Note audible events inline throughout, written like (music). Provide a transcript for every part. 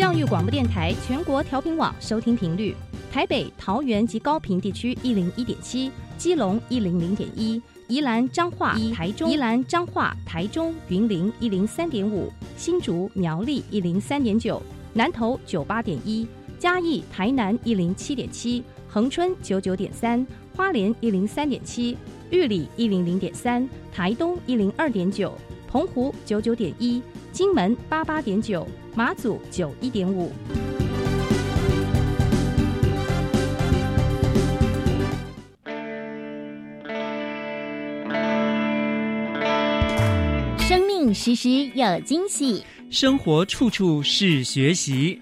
教育广播电台全国调频网收听频率：台北、桃园及高屏地区一零一点七，基隆一零零点一，宜兰彰化一台中宜兰彰化台中云林一零三点五，新竹苗栗一零三点九，南投九八点一，嘉义台南一零七点七，恒春九九点三，花莲一零三点七，玉里一零零点三，台东一零二点九，澎湖九九点一，金门八八点九。马祖九一点五，生命时时有惊喜，生活处处是学习。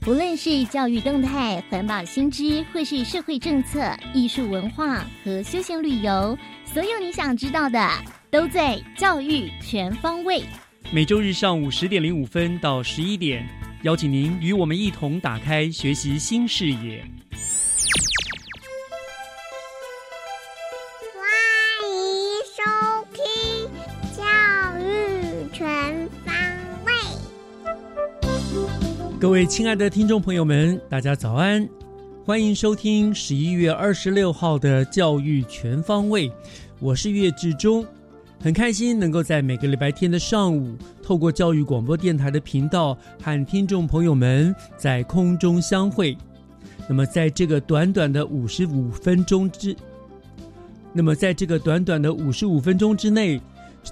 不论是教育动态、环保新知，或是社会政策、艺术文化和休闲旅游，所有你想知道的。都在教育全方位。每周日上午十点零五分到十一点，邀请您与我们一同打开学习新视野。欢迎收听教育全方位。各位亲爱的听众朋友们，大家早安！欢迎收听十一月二十六号的教育全方位，我是岳志忠。很开心能够在每个礼拜天的上午，透过教育广播电台的频道和听众朋友们在空中相会。那么，在这个短短的五十五分钟之，那么在这个短短的五十五分钟之内，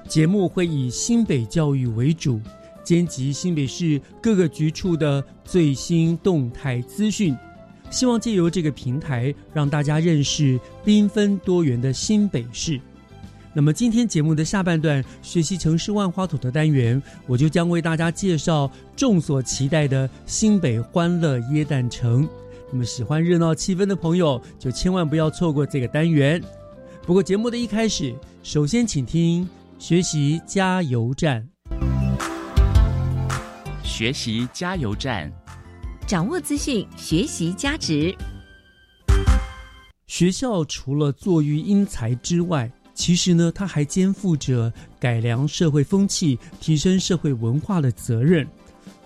节目会以新北教育为主，兼及新北市各个局处的最新动态资讯，希望借由这个平台，让大家认识缤纷多元的新北市。那么今天节目的下半段学习城市万花筒的单元，我就将为大家介绍众所期待的新北欢乐椰蛋城。那么喜欢热闹气氛的朋友，就千万不要错过这个单元。不过节目的一开始，首先请听学习加油站。学习加油站，掌握资讯，学习加值。学校除了作育英才之外，其实呢，它还肩负着改良社会风气、提升社会文化的责任。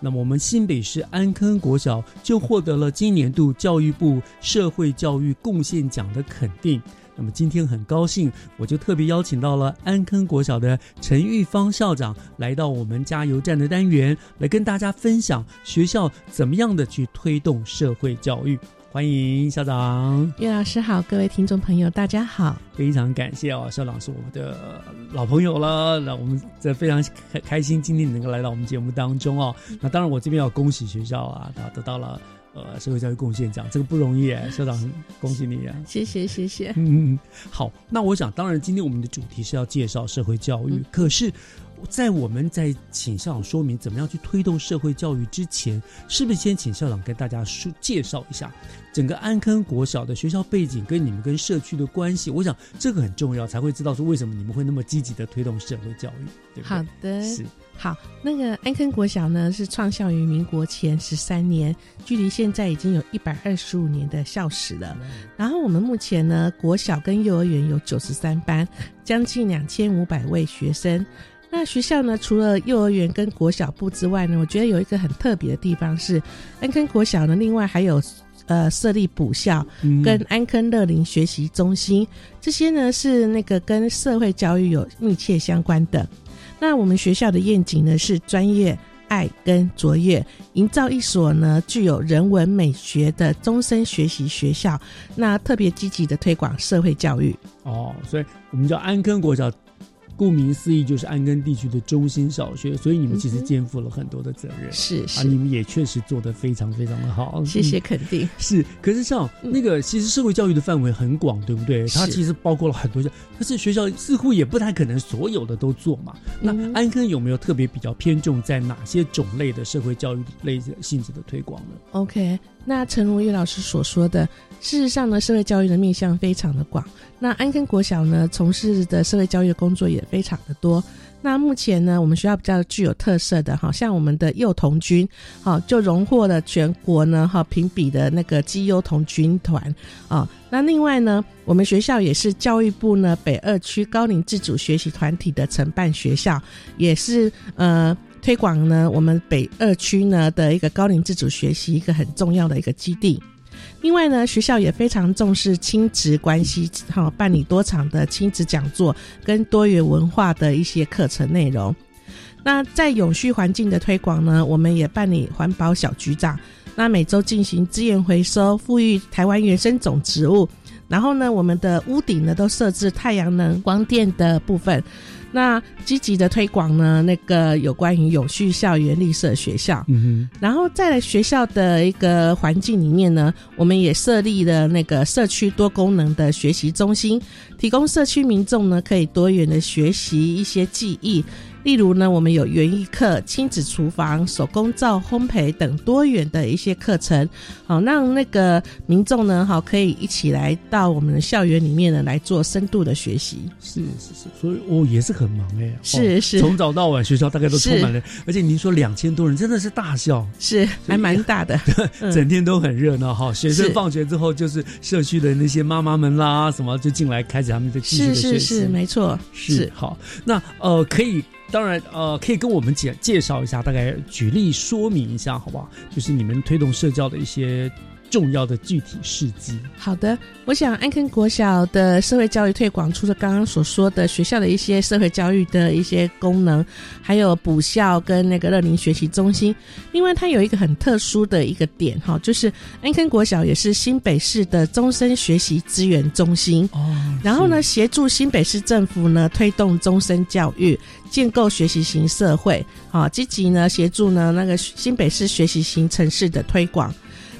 那么，我们新北市安坑国小就获得了今年度教育部社会教育贡献奖的肯定。那么，今天很高兴，我就特别邀请到了安坑国小的陈玉芳校长来到我们加油站的单元，来跟大家分享学校怎么样的去推动社会教育。欢迎校长，岳老师好，各位听众朋友，大家好，非常感谢哦，校长是我们的老朋友了，那我们这非常开心，今天能够来到我们节目当中哦。那当然，我这边要恭喜学校啊，他得到了呃社会教育贡献奖，这个不容易哎，校长恭喜你啊，谢谢谢谢。嗯，好，那我想，当然今天我们的主题是要介绍社会教育，可是。在我们在请校长说明怎么样去推动社会教育之前，是不是先请校长跟大家说介绍一下整个安坑国小的学校背景跟你们跟社区的关系？我想这个很重要，才会知道说为什么你们会那么积极的推动社会教育。对好的，是好。那个安坑国小呢，是创校于民国前十三年，距离现在已经有一百二十五年的校史了。然后我们目前呢，国小跟幼儿园有九十三班，将近两千五百位学生。那学校呢？除了幼儿园跟国小部之外呢，我觉得有一个很特别的地方是，安坑国小呢，另外还有呃设立补校跟安坑乐龄学习中心，这些呢是那个跟社会教育有密切相关的。那我们学校的愿景呢是专业、爱跟卓越，营造一所呢具有人文美学的终身学习学校。那特别积极的推广社会教育。哦，所以我们叫安坑国小。顾名思义，就是安根地区的中心小学，所以你们其实肩负了很多的责任。是啊，你们也确实做得非常非常的好。谢谢肯定。是，可是像那个，其实社会教育的范围很广，对不对？它其实包括了很多项，但是学校似乎也不太可能所有的都做嘛。那安根有没有特别比较偏重在哪些种类的社会教育类性质的推广呢？OK。那陈如玉老师所说的，事实上呢，社会教育的面向非常的广。那安坑国小呢，从事的社会教育工作也非常的多。那目前呢，我们学校比较具有特色的，哈，像我们的幼童军，好，就荣获了全国呢，哈，评比的那个基优童军团，啊，那另外呢，我们学校也是教育部呢北二区高龄自主学习团体的承办学校，也是呃推广呢我们北二区呢的一个高龄自主学习一个很重要的一个基地。另外呢，学校也非常重视亲子关系，哈，办理多场的亲子讲座跟多元文化的一些课程内容。那在永续环境的推广呢，我们也办理环保小局长，那每周进行资源回收，富裕台湾原生种植物。然后呢，我们的屋顶呢都设置太阳能光电的部分。那积极的推广呢，那个有关于永续校园绿色学校，嗯然后在学校的一个环境里面呢，我们也设立了那个社区多功能的学习中心，提供社区民众呢可以多元的学习一些技艺。例如呢，我们有园艺课、亲子厨房、手工皂、烘焙等多元的一些课程，好让那个民众呢，好可以一起来到我们的校园里面呢来做深度的学习。是是是，所以哦也是很忙哎，哦是是。从早到晚学校大概都充满了，而且您说两千多人真的是大校，是还蛮大的，(laughs) 嗯。整天都很热闹哈。学生放学之后，就是社区的那些妈妈们啦，什么就进来开始他们的继续学习。是是，没错，是。好，那呃，可以，当然呃，可以跟我们介介绍一下，大概举例说明一下，好不好？就是你们推动社教的一些重要的具体事迹。好的，我想安坑国小的社会教育推广，除了刚刚所说的学校的一些社会教育的一些功能，还有补校跟那个乐龄学习中心。另外，它有一个很特殊的一个点哈，就是安坑国小也是新北市的终身学习资源中心。哦，然后呢，协助新北市政府呢推动终身教育，建构学习型社会，啊，积极呢协助呢那个新北市学习型城市的推广。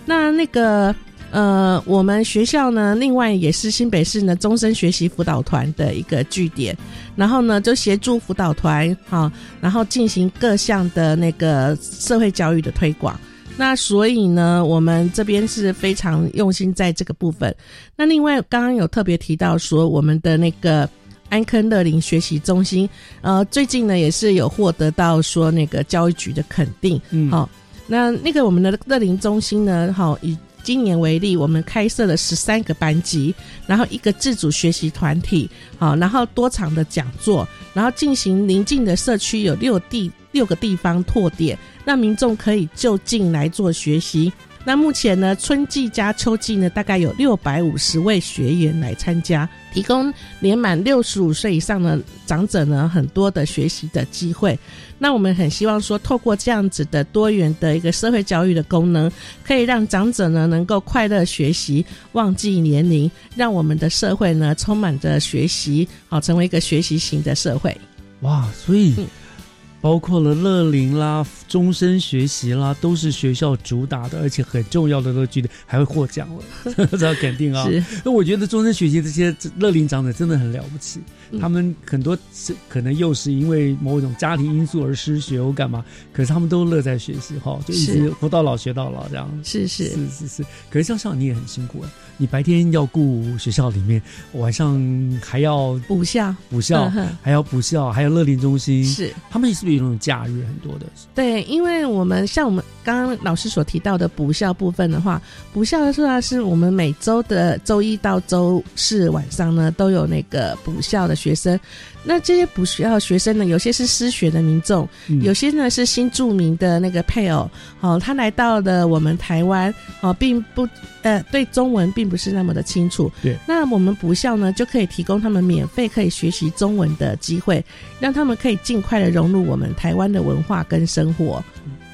那那个呃，我们学校呢，另外也是新北市呢终身学习辅导团的一个据点，然后呢就协助辅导团啊，然后进行各项的那个社会教育的推广。那所以呢，我们这边是非常用心在这个部分。那另外，刚刚有特别提到说，我们的那个安坑乐龄学习中心，呃，最近呢也是有获得到说那个教育局的肯定。嗯好、那那个我们的乐龄中心呢，好、以今年为例，我们开设了十三个班级，然后一个自主学习团体，好、然后多场的讲座，然后进行邻近的社区有六地六个地方拓点，让民众可以就近来做学习。那目前呢，春季加秋季呢，大概有六百五十位学员来参加，提供年满六十五岁以上的长者呢很多的学习的机会。那我们很希望说，透过这样子的多元的一个社会教育的功能，可以让长者呢能够快乐学习，忘记年龄，让我们的社会呢充满着学习，好成为一个学习型的社会。哇，所以嗯包括了乐龄啦、终身学习啦，都是学校主打的，而且很重要的乐趣的，还会获奖了，(laughs) 这要肯定啊。是，那我觉得终身学习这些乐龄长者真的很了不起，嗯。他们很多是可能又是因为某种家庭因素而失学或干嘛，可是他们都乐在学习哈，就一直是活到老学到老这样。是是。是是是，可是像像你也很辛苦哎，你白天要顾学校里面，晚上还要补校，补校，还要补校，还有乐龄中心，是。他们也是那种假日很多的？对，因为我们像我们刚刚老师所提到的补校部分的话，补校的话是我们每周的周一到周四晚上呢都有那个补校的学生。那这些补校的学生呢，有些是失学的民众，嗯。有些呢是新住民的那个配偶，哦，他来到了我们台湾，哦，并不呃对中文并不是那么的清楚。对，那我们补校呢就可以提供他们免费可以学习中文的机会，让他们可以尽快的融入我们台湾的文化跟生活。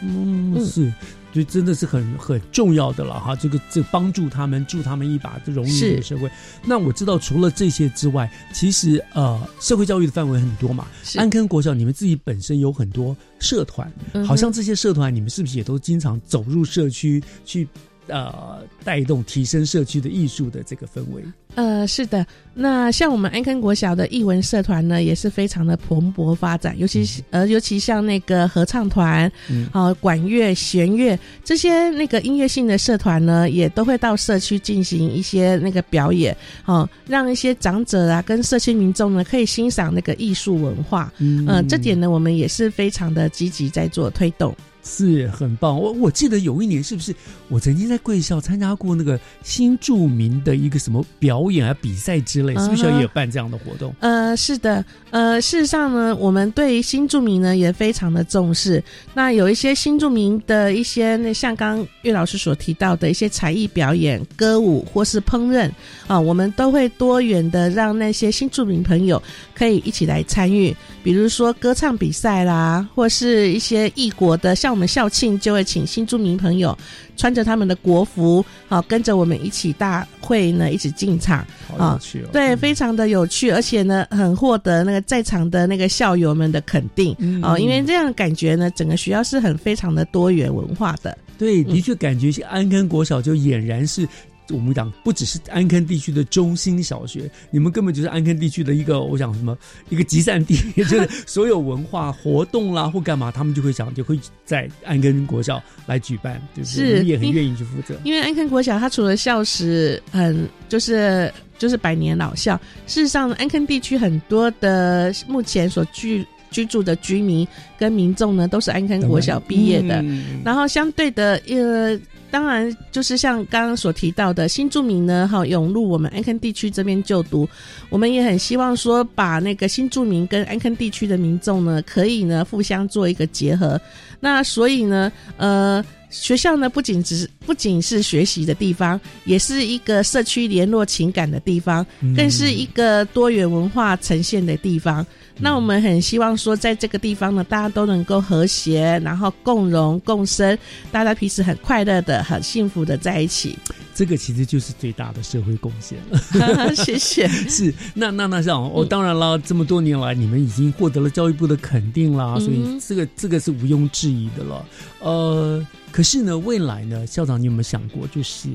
嗯，嗯是，就真的是很很重要的了哈。这个这帮助他们助他们一把，就融入这个社会。那我知道，除了这些之外，其实呃，社会教育的范围很多嘛。安坑国小，你们自己本身有很多社团，好像这些社团，你们是不是也都经常走入社区去呃带动提升社区的艺术的这个氛围。呃，是的，那像我们安坑国小的艺文社团呢，也是非常的蓬勃发展，尤其是呃，尤其像那个合唱团，嗯啊、管乐、弦乐这些那个音乐性的社团呢，也都会到社区进行一些那个表演，哦、让一些长者啊跟社区民众呢可以欣赏那个艺术文化，嗯呃，这点呢，我们也是非常的积极在做推动。是很棒。我我记得有一年是不是我曾经在贵校参加过那个新著名的一个什么表演啊比赛之类，是不是也有办这样的活动？呃，是的，呃，事实上呢，我们对新住民呢也非常的重视。那有一些新住民的一些，那像刚刚岳老师所提到的一些才艺表演、歌舞或是烹饪啊，我们都会多元的让那些新住民朋友可以一起来参与，比如说歌唱比赛啦，或是一些异国的，像我们校庆就会请新住民朋友穿着他们的国服，啊，跟着我们一起大会呢一起进场。好有趣哦！对，非常的有趣，而且呢，很获得那个在场的那个校友们的肯定、嗯哦，因为这样的感觉呢，整个学校是很非常的多元文化的。对，的确感觉安坑国小就俨然是。我们讲不只是安坑地区的中心小学，你们根本就是安坑地区的一个，我想什么一个集散地，(laughs) 就是所有文化活动啦或干嘛，他们就会想就会在安坑国小来举办，对不对？是你们也很愿意去负责。因为安坑国小它除了校史很就是就是百年老校，事实上呢，安坑地区很多的目前所居居住的居民跟民众呢，都是安坑国小毕业的。嗯然后相对的，呃，当然就是像刚刚所提到的新住民呢，哈，涌入我们安坑地区这边就读，我们也很希望说，把那个新住民跟安坑地区的民众呢，可以呢互相做一个结合。那所以呢，呃。学校呢，不仅只是不仅是学习的地方，也是一个社区联络情感的地方，嗯更是一个多元文化呈现的地方。那我们很希望说，在这个地方呢，大家都能够和谐，然后共荣共生，大家平时很快乐的、很幸福的在一起。这个其实就是最大的社会贡献了。(laughs) 谢谢。(laughs) 是，那那那像嗯哦，当然了，这么多年来，你们已经获得了教育部的肯定啦，所以嗯这个这个是毋庸置疑的了。呃，可是呢，未来呢，校长，你有没有想过，就是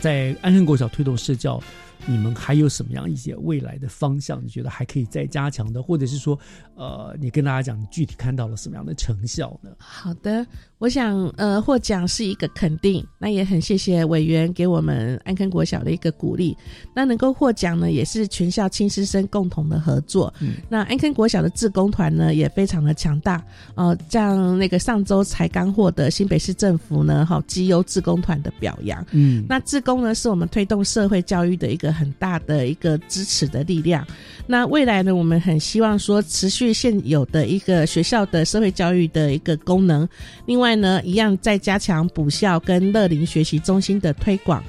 在安顺国小推动社教，你们还有什么样一些未来的方向？你觉得还可以再加强的，或者是说，呃，你跟大家讲，你具体看到了什么样的成效呢？好的，我想呃，获奖是一个肯定，那也很谢谢委员给我们安坑国小的一个鼓励。那能够获奖呢，也是全校亲师生共同的合作。嗯那安坑国小的志工团呢，也非常的强大。呃，像那个上周才刚获得新北市政府呢，哈绩优志工团的表扬。嗯，那志工呢，是我们推动社会教育的一个很大的一个支持的力量。那未来呢，我们很希望说持续现有的一个学校的社会教育的一个功能，另外呢，一样再加强补校跟乐龄学习中心的推广。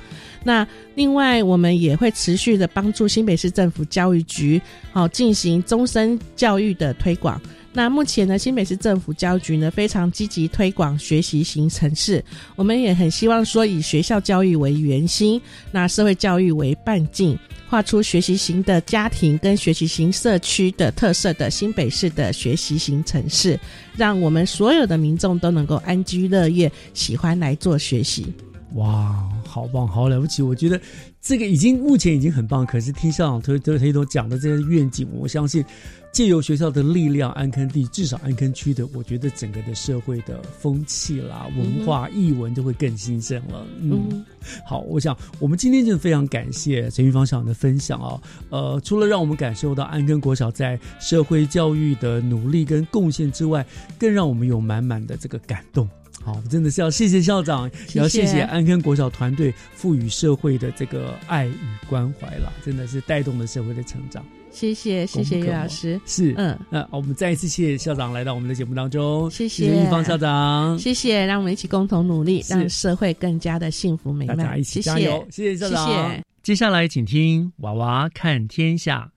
那另外，我们也会持续的帮助新北市政府教育局，好、进行终身教育的推广。那目前呢，新北市政府教育局呢非常积极推广学习型城市，我们也很希望说以学校教育为圆心，那社会教育为半径，画出学习型的家庭跟学习型社区的特色的新北市的学习型城市，让我们所有的民众都能够安居乐业，喜欢来做学习。哇，好棒，好了不起！我觉得这个已经目前已经很棒，可是听校长推推推头讲的这些愿景，我相信借由学校的力量，安坑地至少安坑区的，我觉得整个的社会的风气啦、文化、艺文就会更新鲜了。嗯，嗯好，我想我们今天就非常感谢陈玉芳校长的分享啊。呃，除了让我们感受到安坑国小在社会教育的努力跟贡献之外，更让我们有满满的这个感动。好，真的是要谢谢校长，也要谢谢安坑国小团队赋予社会的这个爱与关怀啦，真的是带动了社会的成长。谢谢谢谢岳老师，是，嗯，那我们再一次谢谢校长来到我们的节目当中，谢谢芳校长，谢谢，让我们一起共同努力，是让社会更加的幸福美满。大家一起谢谢加油，谢谢校长。谢谢接下来请听娃娃看天下。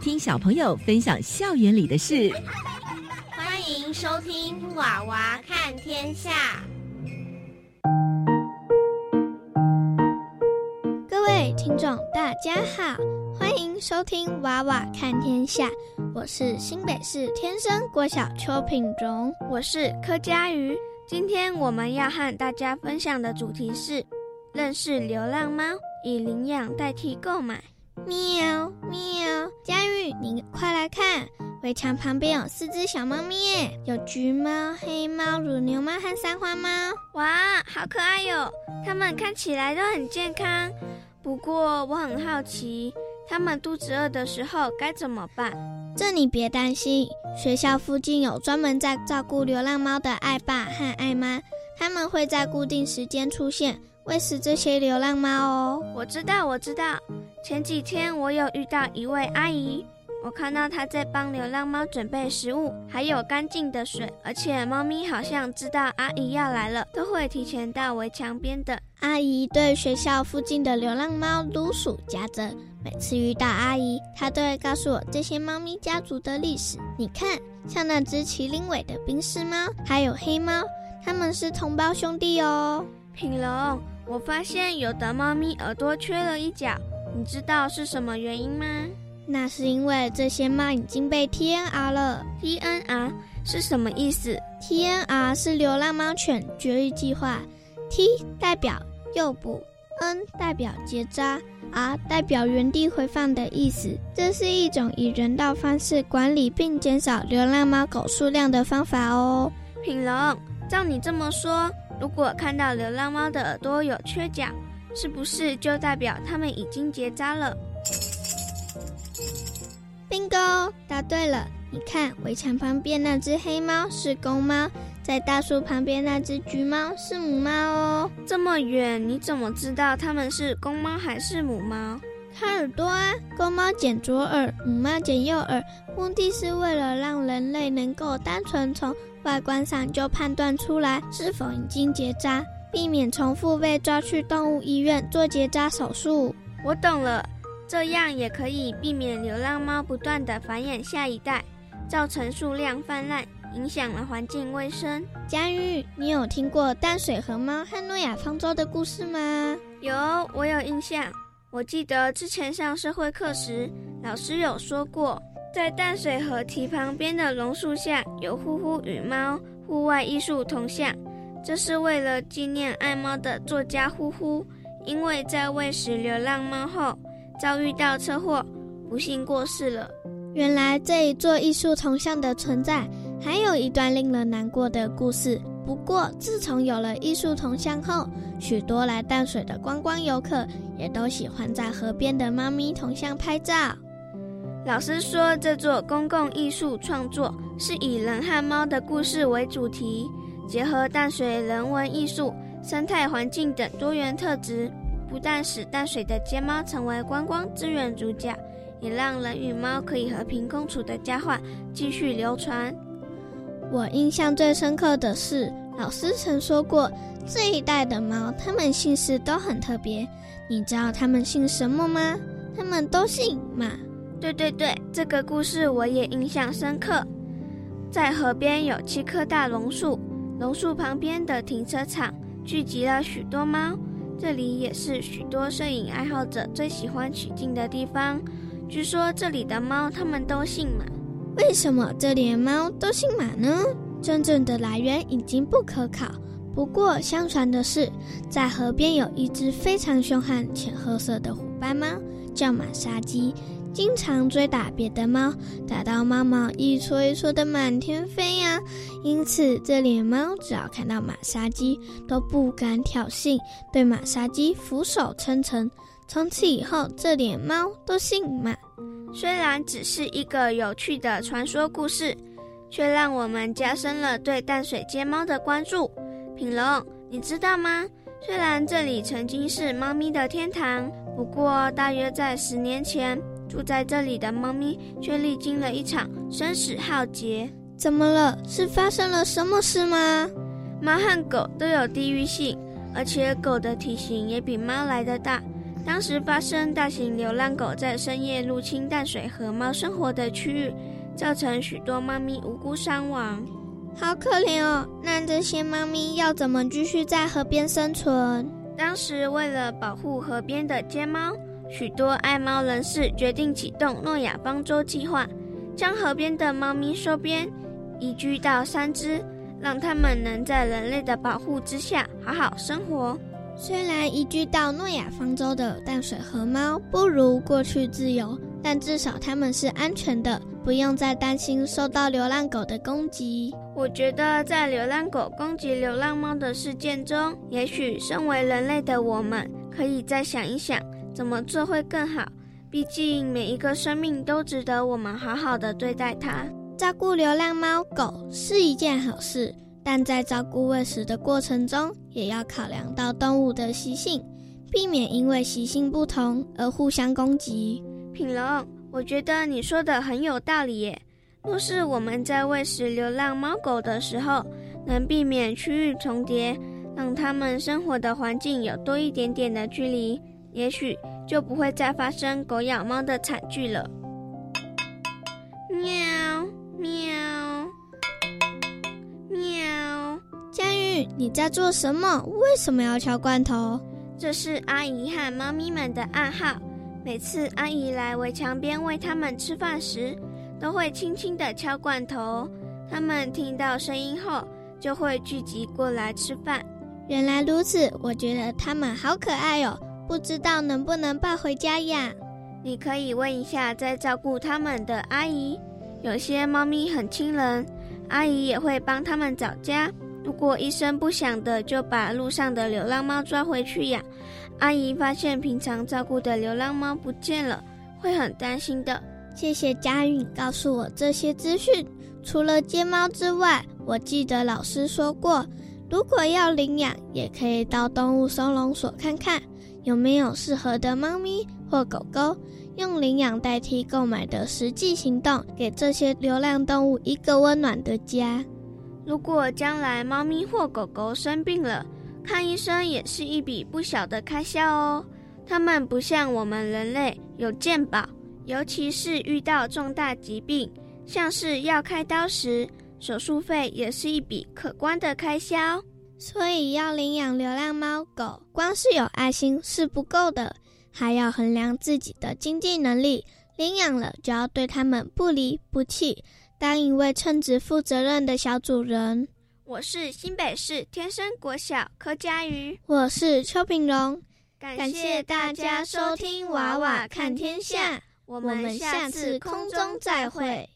听小朋友分享校园里的事。欢迎收听《娃娃看天下》。各位听众，大家好，欢迎收听《娃娃看天下》，我是新北市天生国小邱品荣，我是柯佳瑜。今天我们要和大家分享的主题是认识流浪猫，以领养代替购买。喵喵，佳玉，你快来看，围墙旁边有四只小猫咪耶，有橘猫、黑猫、乳牛猫和三花猫。哇，好可爱哟！它们看起来都很健康。不过我很好奇，它们肚子饿的时候该怎么办？这你别担心，学校附近有专门在照顾流浪猫的爱爸和爱妈，他们会在固定时间出现，喂食这些流浪猫哦。我知道，我知道。前几天我有遇到一位阿姨，我看到她在帮流浪猫准备食物，还有干净的水，而且猫咪好像知道阿姨要来了，都会提前到围墙边的。阿姨对学校附近的流浪猫如数家珍，每次遇到阿姨，她都会告诉我这些猫咪家族的历史。你看，像那只麒麟尾的冰丝猫，还有黑猫，它们是同胞兄弟哦。品龙，我发现有的猫咪耳朵缺了一角。你知道是什么原因吗？那是因为这些猫已经被 TNR 了。TNR 是什么意思？TNR 是流浪猫犬绝育计划。T 代表诱捕，N 代表结扎，R 代表原地回放的意思。这是一种以人道方式管理并减少流浪猫狗数量的方法哦。品龙，照你这么说，如果看到流浪猫的耳朵有缺角，是不是就代表它们已经结扎了？bingo，答对了！你看，围墙旁边那只黑猫是公猫，在大树旁边那只橘猫是母猫哦。这么远，你怎么知道它们是公猫还是母猫？看耳朵啊，公猫剪左耳，母猫剪右耳，目的是为了让人类能够单纯从外观上就判断出来是否已经结扎。避免重复被抓去动物医院做结扎手术。我懂了，这样也可以避免流浪猫不断的繁衍下一代，造成数量泛滥，影响了环境卫生。佳玉，你有听过淡水河猫和诺亚方舟的故事吗？有，我有印象。我记得之前上社会课时，老师有说过，在淡水河堤旁边的榕树下有呼呼与猫户外艺术铜像。这是为了纪念爱猫的作家呼呼，因为在喂食流浪猫后遭遇到车祸，不幸过世了。原来这一座艺术铜像的存在，还有一段令人难过的故事。不过，自从有了艺术铜像后，许多来淡水的观光游客也都喜欢在河边的猫咪铜像拍照。老师说，这座公共艺术创作是以人和猫的故事为主题。结合淡水人文艺术、生态环境等多元特质，不但使淡水的街猫成为观光资源主角，也让人与猫可以和平共处的佳话继续流传。我印象最深刻的是，老师曾说过，这一代的猫，它们姓氏都很特别。你知道它们姓什么吗？它们都姓马。对对对，这个故事我也印象深刻。在河边有七棵大榕树。榕树旁边的停车场聚集了许多猫，这里也是许多摄影爱好者最喜欢取景的地方。据说这里的猫它们都姓马，为什么这里的猫都姓马呢？真正的来源已经不可考。不过相传的是，在河边有一只非常凶悍、浅褐色的虎斑猫，叫马杀鸡。经常追打别的猫，打到猫毛一撮一撮的满天飞呀。因此，这里的猫只要看到马杀鸡，都不敢挑衅，对马杀鸡俯首称臣。从此以后，这里的猫都姓马。虽然只是一个有趣的传说故事，却让我们加深了对淡水街猫的关注。品龙，你知道吗？虽然这里曾经是猫咪的天堂，不过大约在十年前。住在这里的猫咪却历经了一场生死浩劫。怎么了？是发生了什么事吗？猫和狗都有地域性，而且狗的体型也比猫来的大。当时发生大型流浪狗在深夜入侵淡水河猫生活的区域，造成许多猫咪无辜伤亡。好可怜哦！那这些猫咪要怎么继续在河边生存？当时为了保护河边的街猫。许多爱猫人士决定启动诺亚方舟计划，将河边的猫咪收编，移居到三只让它们能在人类的保护之下好好生活。虽然移居到诺亚方舟的淡水河猫不如过去自由，但至少它们是安全的，不用再担心受到流浪狗的攻击。我觉得在流浪狗攻击流浪猫的事件中，也许身为人类的我们，可以再想一想怎么做会更好。毕竟每一个生命都值得我们好好的对待它。照顾流浪猫狗是一件好事，但在照顾喂食的过程中，也要考量到动物的习性，避免因为习性不同而互相攻击。品龙，我觉得你说的很有道理耶。若是我们在喂食流浪猫狗的时候，能避免区域重叠，让它们生活的环境有多一点点的距离，也许就不会再发生狗咬猫的惨剧了。喵。喵，喵，佳玉，你在做什么？为什么要敲罐头？这是阿姨和猫咪们的暗号。每次阿姨来围墙边喂它们吃饭时，都会轻轻地敲罐头。它们听到声音后，就会聚集过来吃饭。原来如此，我觉得它们好可爱哦，不知道能不能抱回家呀？你可以问一下在照顾它们的阿姨。有些猫咪很亲人，阿姨也会帮它们找家。如果一声不响的就把路上的流浪猫抓回去养，阿姨发现平常照顾的流浪猫不见了，会很担心的。谢谢佳韵告诉我这些资讯。除了接猫之外，我记得老师说过，如果要领养，也可以到动物收容所看看有没有适合的猫咪或狗狗。用领养代替购买的实际行动，给这些流浪动物一个温暖的家。如果将来猫咪或狗狗生病了，看医生也是一笔不小的开销哦。它们不像我们人类有健保，尤其是遇到重大疾病，像是要开刀时，手术费也是一笔可观的开销。所以要领养流浪猫狗，光是有爱心是不够的。还要衡量自己的经济能力，领养了就要对他们不离不弃，当一位称职、负责任的小主人。我是新北市天生国小柯佳瑜，我是邱平荣，感谢大家收听《娃娃看天下》，我们下次空中再会。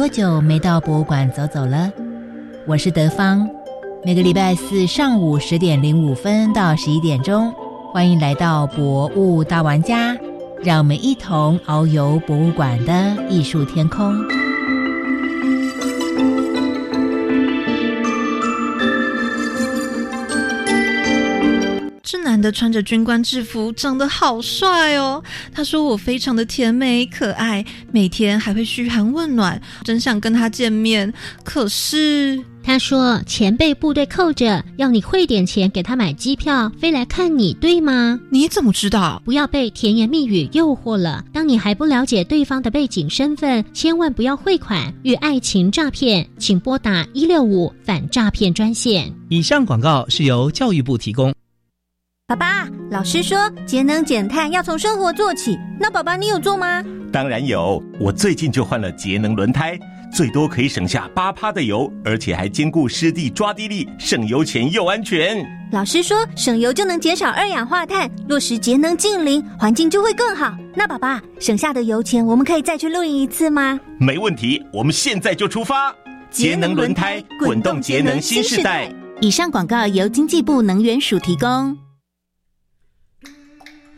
多久没到博物馆走走了？我是德芳，每个礼拜四上午十点零五分到十一点钟，欢迎来到博物大玩家，让我们一同遨游博物馆的艺术天空。男的穿着军官制服，长得好帅哦。他说我非常的甜美可爱，每天还会嘘寒问暖，真想跟他见面。可是他说钱被部队扣着，要你汇点钱给他买机票，飞来看你，对吗？你怎么知道？不要被甜言蜜语诱惑了。当你还不了解对方的背景身份，千万不要汇款与爱情诈骗，请拨打一六五反诈骗专线。以上广告是由教育部提供。爸爸，老师说节能减碳要从生活做起，那爸爸你有做吗？当然有，我最近就换了节能轮胎，最多可以省下八趴的油，而且还兼顾湿地抓地力，省油钱又安全。老师说省油就能减少二氧化碳，落实节能净零，环境就会更好。那爸爸省下的油钱，我们可以再去露营一次吗？没问题，我们现在就出发。节能轮胎，滚动节能新时代。以上广告由经济部能源署提供。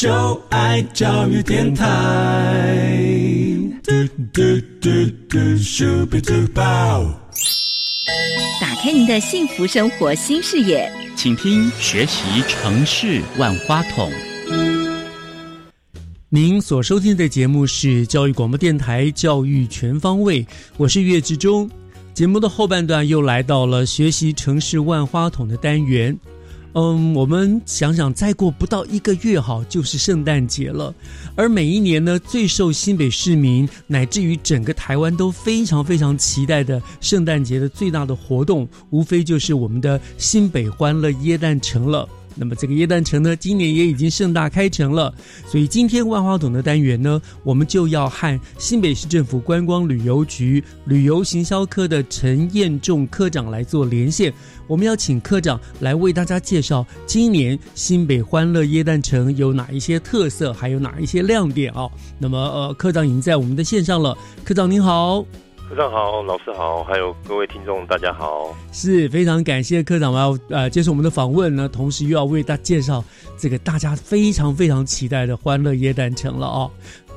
就爱教育电台。嘟嘟嘟嘟，咻比嘟爆打开您的幸福生活新视野，请听学习城市万花筒。您所收听的节目是教育广播电台《教育全方位》，我是岳志忠。节目的后半段又来到了学习城市万花筒的单元。嗯，我们想想，再过不到一个月，哈就是圣诞节了。而每一年呢，最受新北市民乃至于整个台湾都非常非常期待的圣诞节的最大的活动，无非就是我们的新北欢乐耶诞城了。那么这个耶诞城呢，今年也已经盛大开城了。所以今天万花筒的单元呢，我们就要和新北市政府观光旅游局旅游行销科的陈彦仲科长来做连线。我们要请科长来为大家介绍今年新北欢乐耶诞城有哪一些特色，还有哪一些亮点啊？那么呃，科长已经在我们的线上了。科长您好。科长好，老师好，还有各位听众，大家好，是非常感谢科长要呃接受我们的访问呢，同时又要为大家介绍这个大家非常非常期待的欢乐椰蛋城了哦。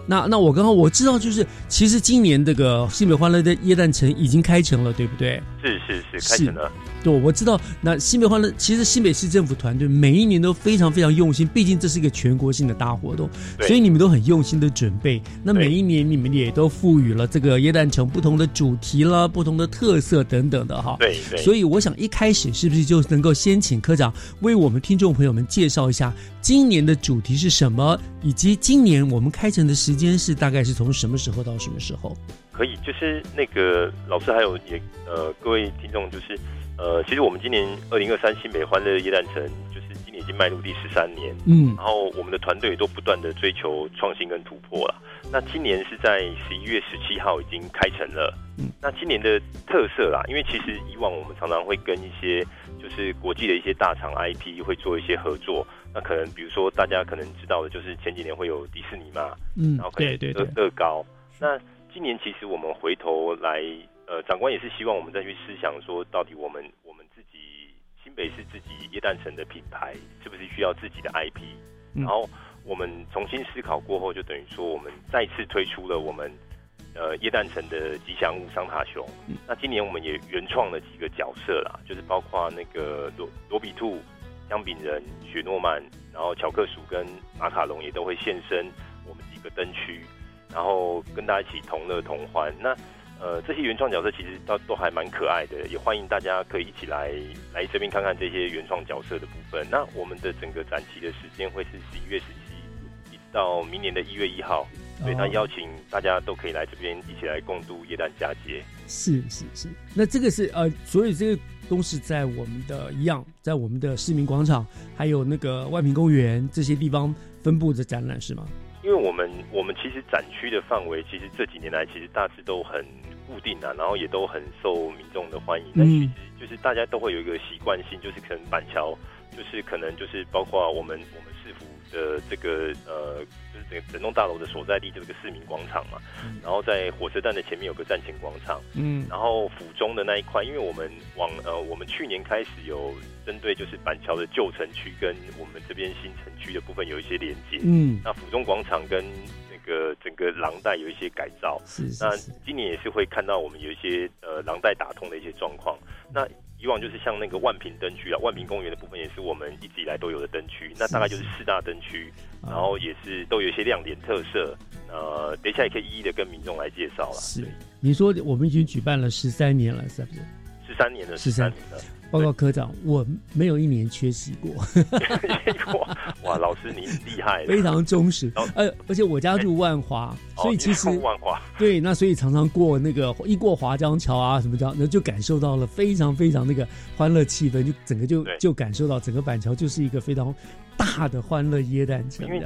那那我刚刚我知道，就是其实今年这个新北欢乐的椰蛋城已经开城了，对不对？是是是，开城了。对，我知道。那新北欢乐，其实新北市政府团队每一年都非常非常用心，毕竟这是一个全国性的大活动，所以你们都很用心的准备。那每一年你们也都赋予了这个耶诞城不同的主题啦、不同的特色等等的哈。对对。所以我想一开始是不是就能够先请科长为我们听众朋友们介绍一下今年的主题是什么，以及今年我们开城的时间是大概是从什么时候到什么时候？可以，就是那个老师还有也呃各位听众就是。呃，其实我们今年二零二三新北欢乐夜诞城，就是今年已经迈入第十三年，嗯，然后我们的团队都不断的追求创新跟突破了。那今年是在十一月十七号已经开城了，嗯，那今年的特色啦，因为其实以往我们常常会跟一些就是国际的一些大厂 IP 会做一些合作，那可能比如说大家可能知道的就是前几年会有迪士尼嘛，嗯，然后可能乐乐高，那今年其实我们回头来。呃，长官也是希望我们再去思想说，到底我们我们自己新北市自己叶诞城的品牌是不是需要自己的 IP？然后我们重新思考过后，就等于说我们再次推出了我们呃叶诞城的吉祥物桑塔熊。那今年我们也原创了几个角色啦，就是包括那个罗罗比兔、姜饼人、雪诺曼，然后乔克鼠跟马卡龙也都会现身我们几个灯区，然后跟大家一起同乐同欢。那呃，这些原创角色其实都都还蛮可爱的，也欢迎大家可以一起来来这边看看这些原创角色的部分。那我们的整个展期的时间会是十一月十七，一直到明年的一月一号。所以，他邀请大家都可以来这边一起来共度耶诞佳节。是是是，那这个是呃，所以这个都是在我们的一样，在我们的市民广场，还有那个外平公园这些地方分布的展览是吗？因为我们我们其实展区的范围，其实这几年来其实大致都很固定啊，然后也都很受民众的欢迎。但其实就是大家都会有一个习惯性，就是可能板桥，就是可能就是包括我们我们市府的这个呃。就是整整栋大楼的所在地就是个市民广场嘛，然后在火车站的前面有个站前广场，嗯，然后府中的那一块，因为我们往呃，我们去年开始有针对就是板桥的旧城区跟我们这边新城区的部分有一些连接，嗯，那府中广场跟那个整个廊带有一些改造，是，那今年也是会看到我们有一些呃廊带打通的一些状况，那。以往就是像那个万平灯区啊，万平公园的部分也是我们一直以来都有的灯区，那大概就是四大灯区，然后也是都有一些亮点特色，呃，等一下也可以一一的跟民众来介绍了。是，你说我们已经举办了十三年了，是不是？十三年了，十三年了。报告科长，我没有一年缺席过。(laughs) 哇，老师您厉害，非常忠实。呃，而且我家住万华，所以其实万华对，那所以常常过那个一过华江桥啊什么这样，那就感受到了非常非常那个欢乐气氛，就整个就就感受到整个板桥就是一个非常大的欢乐耶诞城。因为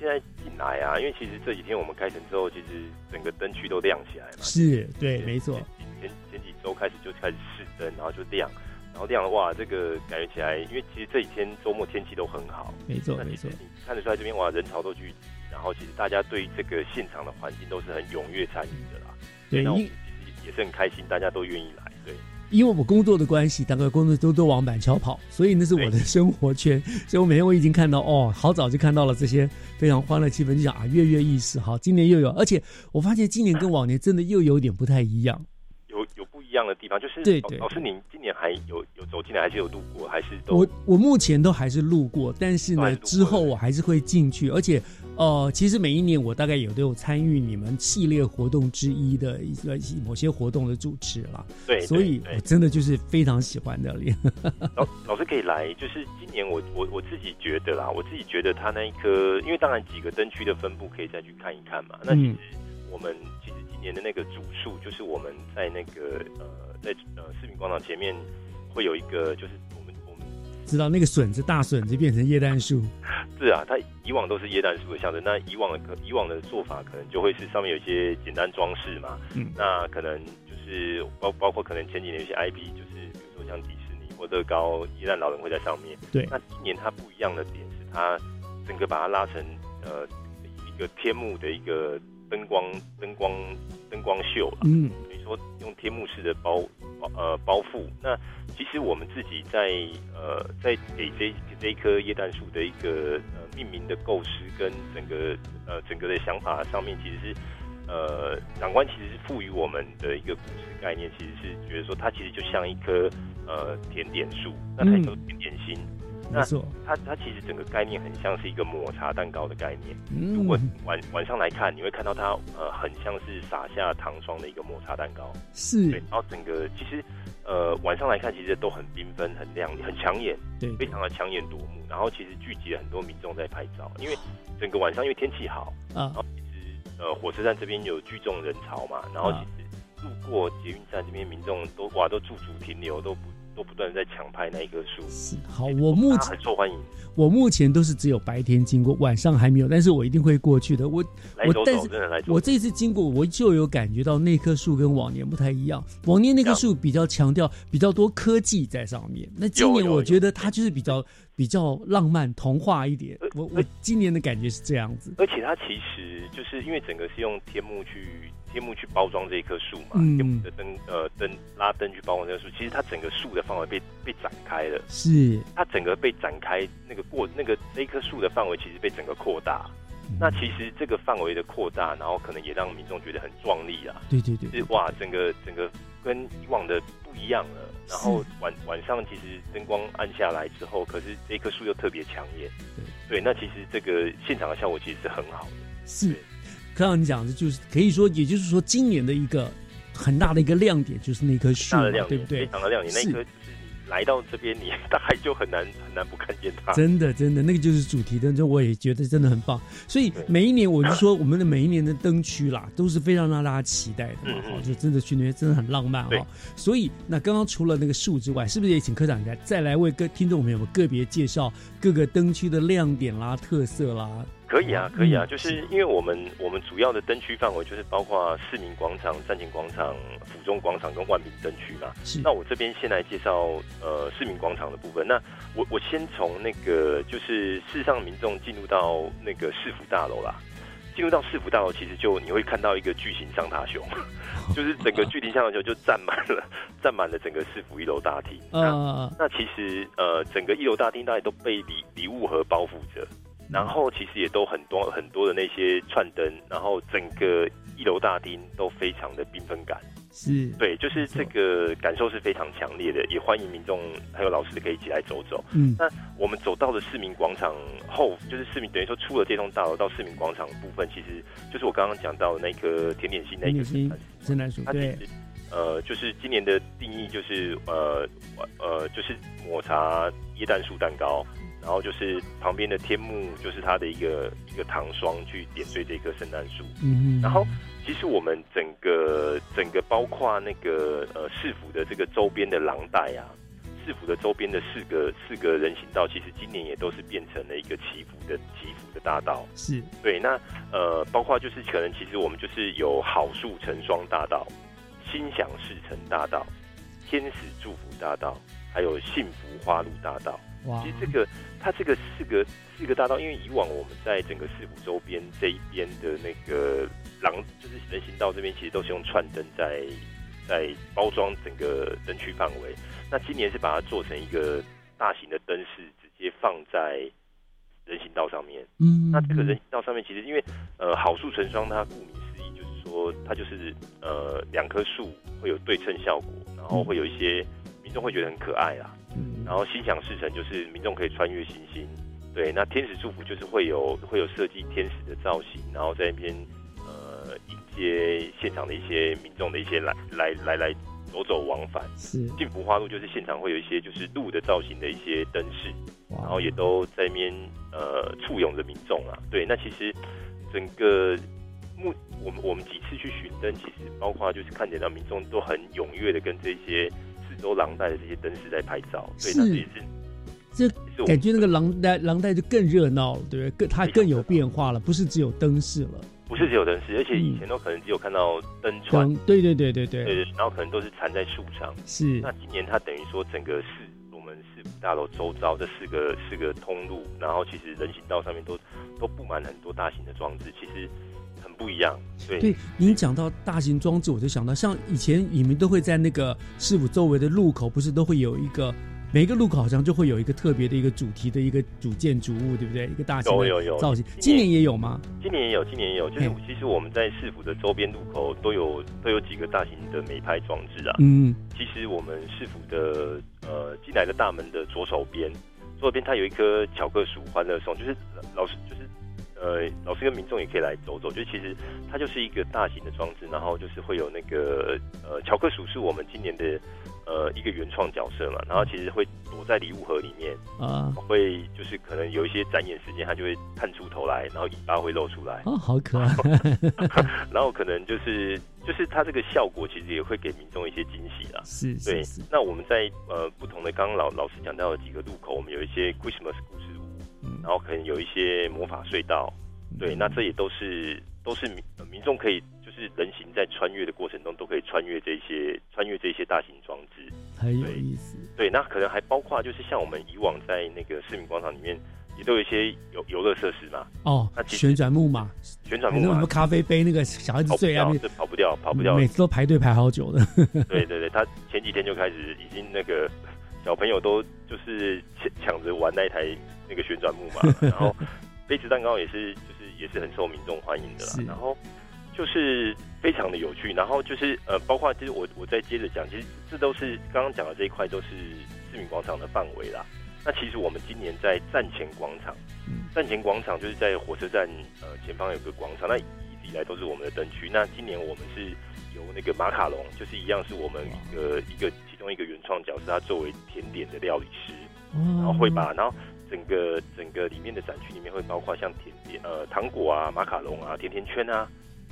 现在进来啊，因为其实这几天我们开城之后，其实整个灯区都亮起来了。是对，没错。前前几周开始就开始试灯，然后就亮。然后这样的话，这个感觉起来，因为其实这几天周末天气都很好，没错没错，你看得出来这边哇人潮都聚集，然后其实大家对这个现场的环境都是很踊跃参与的啦。对，其实也是很开心，大家都愿意来。对，因为我工作的关系，大概工作都都往板桥跑，所以那是我的生活圈。(laughs) 所以我每天我已经看到哦，好早就看到了这些非常欢乐气氛，就想啊跃跃欲试。好，今年又有，而且我发现今年跟往年真的又有点不太一样。一样的地方就是，对对，老师，您今年还有有走进来，还是有路过，还是都我我目前都还是路过，但是呢，之后我还是会进去，而且呃，其实每一年我大概也都有参与你们系列活动之一的一个某些活动的主持了，对，所以我真的就是非常喜欢那里。老 (laughs) 老师可以来，就是今年我我我自己觉得啦，我自己觉得他那一颗，因为当然几个灯区的分布可以再去看一看嘛，那其实我们其实今。年的那个主树，就是我们在那个呃，在呃市民广场前面会有一个，就是我们我们知道那个笋子大笋子变成叶丹树，是啊，它以往都是叶丹树的象征，那以往的可以往的做法可能就会是上面有一些简单装饰嘛，嗯，那可能就是包包括可能前几年有些 IP，就是比如说像迪士尼或乐高，叶丹老人会在上面，对，那今年它不一样的点是它整个把它拉成呃一个天幕的一个。灯光灯光灯光秀了，嗯，你说用天幕式的包包呃包覆，那其实我们自己在呃在给这这一棵椰蛋树的一个呃命名的构思跟整个呃整个的想法上面，其实是呃长官其实是赋予我们的一个故事概念，其实是觉得说它其实就像一棵呃甜点树，那它有甜点心。那它它其实整个概念很像是一个抹茶蛋糕的概念。嗯如果晚晚上来看，你会看到它呃很像是撒下糖霜的一个抹茶蛋糕。是。对。然后整个其实呃晚上来看，其实都很缤纷、很亮丽、很抢眼。对。非常的抢眼夺目。然后其实聚集了很多民众在拍照，因为整个晚上因为天气好啊。然后其实呃火车站这边有聚众人潮嘛，然后其实路过捷运站这边民众都哇都驻足停留都不。都不断在抢拍那一棵树。是好，我目前很受欢迎。我目前都是只有白天经过，晚上还没有，但是我一定会过去的。我我但是我这次经过，我就有感觉到那棵树跟往年不太一样。往年那棵树比较强调比较多科技在上面，那今年我觉得它就是比较比较浪漫童话一点。我我今年的感觉是这样子，而且它其实就是因为整个是用天幕去。天幕去包装这一棵树嘛，天幕的灯呃灯拉灯去包装这棵树，其实它整个树的范围被被展开了，是它整个被展开那个过那个这一棵树的范围其实被整个扩大，那其实这个范围的扩大，然后可能也让民众觉得很壮丽啊，对对对，是哇整个整个跟以往的不一样了，然后晚晚上其实灯光暗下来之后，可是这棵树又特别抢眼，对。对，那其实这个现场的效果其实是很好的，是。刚刚，你讲的就是可以说，也就是说，今年的一个很大的一个亮点就是那棵树，对不对？非常的亮点，那棵。来到这边，你 (laughs) 大概就很难很难不看见它。真的，真的，那个就是主题灯，就我也觉得真的很棒。所以每一年，我就说我们的每一年的灯区啦，都是非常让大家期待的。嗯嗯，就真的去那边真的很浪漫哦。所以，那刚刚除了那个树之外，是不是也请科长再再来为各听众朋友们个别介绍各个灯区的亮点啦、特色啦？可以啊，可以啊，就是因为我们我们主要的灯区范围就是包括市民广场、站前广场、府中广场跟万民灯区嘛。是。那我这边先来介绍呃市民广场的部分。那我我先从那个就是市上民众进入到那个市府大楼啦。进入到市府大楼，其实就你会看到一个巨型上塔熊，(laughs) 就是整个巨型上塔熊就占满了 (laughs) 占满了整个市府一楼大厅。啊。那其实呃整个一楼大厅大概都被礼礼物盒包覆着。然后其实也都很多很多的那些串灯，然后整个一楼大厅都非常的缤纷感，是对，就是这个感受是非常强烈的，也欢迎民众还有老师可以一起来走走。嗯，那我们走到了市民广场后，就是市民等于说出了这栋大楼到市民广场部分，其实就是我刚刚讲到那颗甜点心那个圣诞树，对，呃，就是今年的定义就是呃呃就是抹茶椰蛋树蛋糕。然后就是旁边的天幕，就是它的一个一个糖霜去点缀这棵圣诞树。嗯，然后其实我们整个整个包括那个呃市府的这个周边的廊带啊，市府的周边的四个四个人行道，其实今年也都是变成了一个祈福的祈福的大道。是对，那呃包括就是可能其实我们就是有好树成双大道、心想事成大道、天使祝福大道，还有幸福花路大道。其实这个，它这个四个四个大道，因为以往我们在整个市府周边这一边的那个廊，就是人行道这边，其实都是用串灯在在包装整个灯区范围。那今年是把它做成一个大型的灯饰，直接放在人行道上面。嗯，那这个人行道上面，其实因为呃好树成双，它顾名思义就是说，它就是呃两棵树会有对称效果，然后会有一些民众会觉得很可爱啊。然后心想事成，就是民众可以穿越星星。对，那天使祝福就是会有会有设计天使的造型，然后在那边呃迎接现场的一些民众的一些来来来来走走往返。是幸福花路就是现场会有一些就是鹿的造型的一些灯饰，然后也都在那边呃簇拥着民众啊。对，那其实整个目我们我们几次去巡灯，其实包括就是看见到民众都很踊跃的跟这些。都廊带的这些灯饰在拍照，对，那也是，这感觉那个廊带廊带就更热闹了，对不对？更它更有变化了，不是只有灯饰了，不是只有灯饰，而且以前都可能只有看到灯串，对对对对对，对，然后可能都是缠在树上，是。那今年它等于说整个市我们市大楼周遭这四个四个通路，然后其实人行道上面都都布满很多大型的装置，其实。很不一样，对。对，您讲到大型装置，我就想到，像以前你们都会在那个市府周围的路口，不是都会有一个，每一个路口好像就会有一个特别的一个主题的一个主建筑物，对不对？一个大型的造型。今年也有吗？今年也有，今年也有。就是其实我们在市府的周边路口都有都有几个大型的美拍装置啊。嗯。其实我们市府的呃进来的大门的左手边，左手边它有一棵巧克树欢乐松，就是老师就是。呃，老师跟民众也可以来走走，就其实它就是一个大型的装置，然后就是会有那个呃，乔克鼠是我们今年的呃一个原创角色嘛，然后其实会躲在礼物盒里面啊，会就是可能有一些展演时间，它就会探出头来，然后尾巴会露出来。哦，好可爱，(laughs) 然后可能就是就是它这个效果其实也会给民众一些惊喜啦，是，对，那我们在呃不同的刚刚老老师讲到的几个路口，我们有一些 Christmas 故事。然后可能有一些魔法隧道，对，那这也都是都是民民众可以就是人行在穿越的过程中都可以穿越这些穿越这些大型装置，很有意思。对，那可能还包括就是像我们以往在那个市民广场里面也都有一些游游乐设施嘛。哦，那旋转木马，旋转木马，什么咖啡杯那个小孩子最爱，跑不掉，跑不掉，每次都排队排好久的。对对对，他前几天就开始已经那个小朋友都就是抢抢着玩那一台。那个旋转木马，(laughs) 然后杯子蛋糕也是，就是也是很受民众欢迎的啦。然后就是非常的有趣，然后就是呃，包括其实我我再接着讲，其实这都是刚刚讲的这一块都是市民广场的范围啦。那其实我们今年在站前广场，站前广场就是在火车站呃前方有个广场，那一直以来都是我们的灯区。那今年我们是由那个马卡龙，就是一样是我们一个一个其中一个原创角色，他作为甜点的料理师，然后会把然后整个整个里面的展区里面会包括像甜点呃糖果啊、马卡龙啊、甜甜圈啊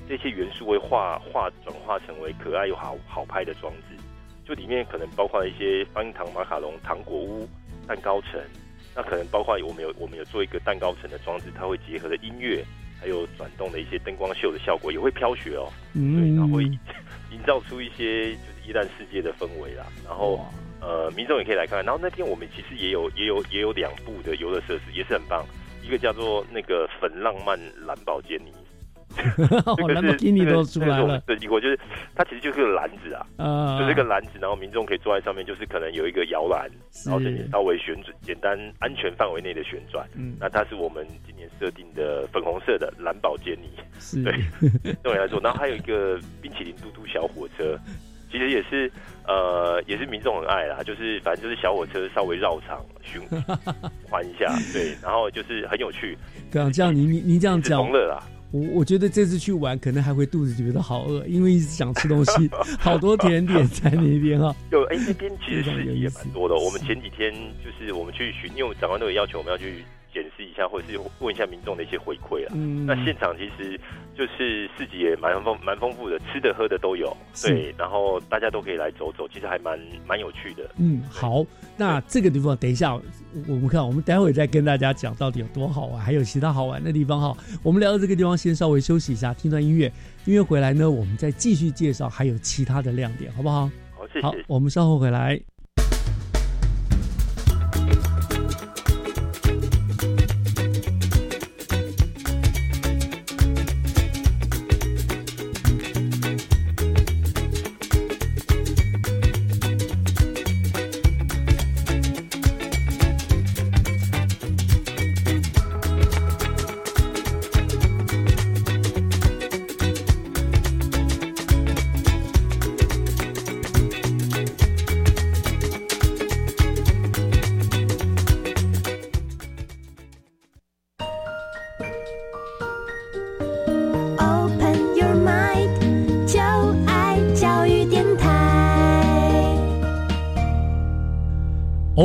这些元素会化化转化成为可爱又好好拍的装置，就里面可能包括一些方糖马卡龙、糖果屋、蛋糕城，那可能包括我们有我们有做一个蛋糕城的装置，它会结合的音乐。还有转动的一些灯光秀的效果，也会飘雪哦，嗯。对，然后会营造出一些就是一旦世界的氛围啦。然后呃，民众也可以来看。然后那天我们其实也有也有也有两部的游乐设施，也是很棒。一个叫做那个粉浪漫蓝宝坚尼。(laughs) 这个是给你都出来了。对，我觉得它其实就是个篮子啊，就是个篮子，然后民众可以坐在上面，就是可能有一一个摇篮，然后稍微旋转，简单安全范围内的旋转。嗯，那它是我们今年设定的粉红色的蓝宝坚尼。对，对我来说，然后还有一个冰淇淋嘟嘟小火车，其实也是呃，也是民众很爱啦，就是反正就是小火车稍微绕场循 (laughs) 环一下，对，然后就是很有趣。对啊，这样你你你这样讲，同乐啦。我我觉得这次去玩可能还会肚子觉得好饿，因为一直想吃东西，(laughs) 好多甜点在那边哈。(laughs) 有哎，那边其实是也蛮多的。我们前几天就是我们去巡，因为长官都有要求我们要去。一下，或者是问一下民众的一些回馈啊。嗯，那现场其实就是市集也蛮丰蛮丰富的，吃的喝的都有。对，然后大家都可以来走走，其实还蛮蛮有趣的。嗯，好，那这个地方等一下我们看，我们待会再跟大家讲到底有多好玩，还有其他好玩的地方哈。我们聊到这个地方，先稍微休息一下，听段音乐。音乐回来呢，我们再继续介绍还有其他的亮点，好不好？好，谢谢。好，我们稍后回来。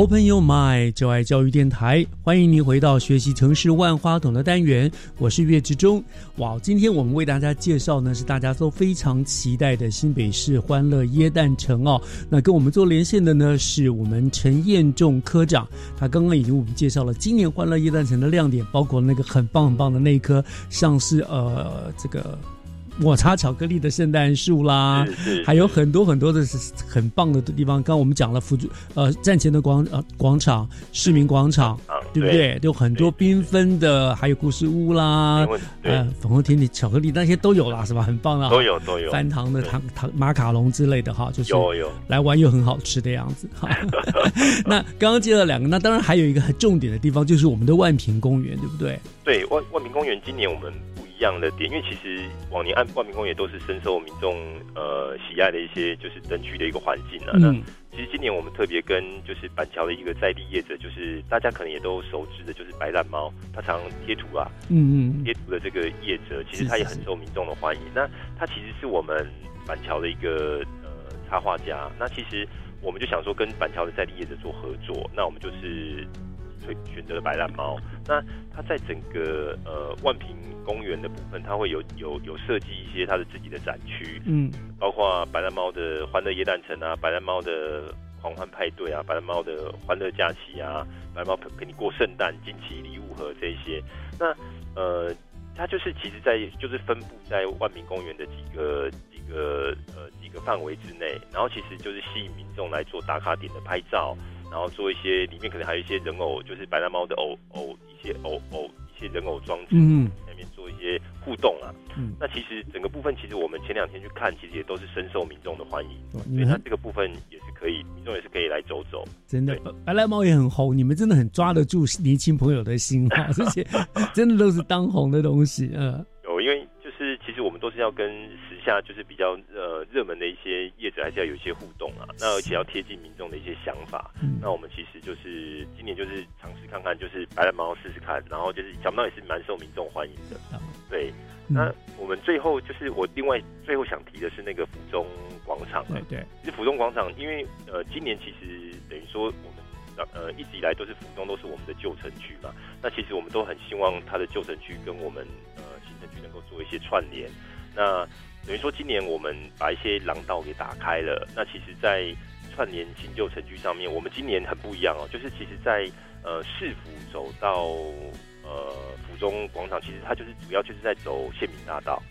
Open your mind，就爱教育电台，欢迎您回到学习城市万花筒的单元，我是岳志忠。哇，今天我们为大家介绍呢是大家都非常期待的新北市欢乐椰蛋城哦。那跟我们做连线的呢是我们陈彦仲科长，他刚刚已经我们介绍了今年欢乐椰蛋城的亮点，包括那个很棒很棒的那一棵像是呃这个。抹茶巧克力的圣诞树啦，还有很多很多的很棒的地方。刚我们讲了辅助呃站前的广呃广场市民广场，对不对？有很多缤纷的，还有故事屋啦，呃粉红甜点巧克力那些都有啦，是吧？很棒啊，都有都有翻糖的糖糖马卡龙之类的哈，就是有有来玩又很好吃的样子哈。(laughs) (laughs) 那刚刚接了两个，那当然还有一个很重点的地方，就是我们的万平公园，对不对？对万万平公园今年我们。一样的点，因为其实往年按万平公园都是深受民众呃喜爱的一些就是灯区的一个环境啊。那其实今年我们特别跟就是板桥的一个在地业者，就是大家可能也都熟知的，就是白烂猫，它常贴图啊，嗯嗯，贴图的这个业者，其实他也很受民众的欢迎。那他其实是我们板桥的一个呃插画家。那其实我们就想说跟板桥的在地业者做合作，那我们就是。选择了白蓝猫，那它在整个呃万平公园的部分，它会有有有设计一些它的自己的展区，嗯，包括白蓝猫的欢乐夜诞城啊，白蓝猫的狂欢派对啊，白蓝猫的欢乐假期啊，白猫陪陪你过圣诞惊奇礼物盒这些，那呃，它就是其实在就是分布在万平公园的几个几个呃几个范围之内，然后其实就是吸引民众来做打卡点的拍照。然后做一些，里面可能还有一些人偶，就是白蓝猫的偶偶，一些偶偶，一些人偶装置，嗯，那边做一些互动啊。嗯，那其实整个部分，其实我们前两天去看，其实也都是深受民众的欢迎。所以它这个部分也是可以，民众也是可以来走走。真的，白蓝猫也很红，你们真的很抓得住年轻朋友的心啊，这些 (laughs) 真的都是当红的东西嗯。实我们都是要跟时。下就是比较呃热门的一些业者，还是要有一些互动啊。那而且要贴近民众的一些想法。那我们其实就是今年就是尝试看看，就是白蓝猫试试看，然后就是想不到也是蛮受民众欢迎的。对，那我们最后就是我另外最后想提的是那个府中广场。对对，其实府中广场，因为呃今年其实等于说我们呃一直以来都是府中都是我们的旧城区嘛，那其实我们都很希望它的旧城区跟我们呃新城区能够做一些串联。那等于说今年我们把一些廊道给打开了，那其实，在串联新旧城区上面，我们今年很不一样哦，就是其实，在呃市府走到呃府中广场，其实它就是主要就是在走县民大道，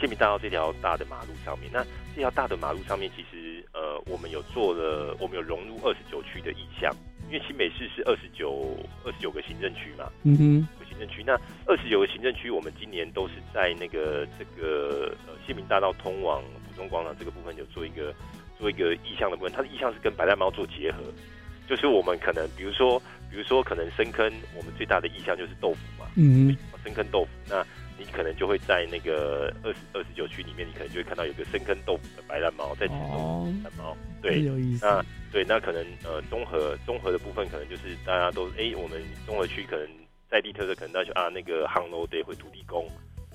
县民大道这条大的马路上面。那这条大的马路上面，其实呃我们有做了，我们有融入二十九区的意向，因为新北市是二十九二十九个行政区嘛。嗯哼。行政区那二十九个行政区，我们今年都是在那个这个呃县民大道通往府中广场这个部分有做一个做一个意向的部分，它的意向是跟白蛋猫做结合，就是我们可能比如说比如说可能深坑，我们最大的意向就是豆腐嘛，嗯，深坑豆腐，那你可能就会在那个二十二十九区里面，你可能就会看到有个深坑豆腐的白蛋猫在吃豆腐，蛋猫，对，有意思，那对，那可能呃综合综合的部分，可能就是大家都哎，我们综合区可能。在地特色可能那就啊，那个杭楼得会土地公，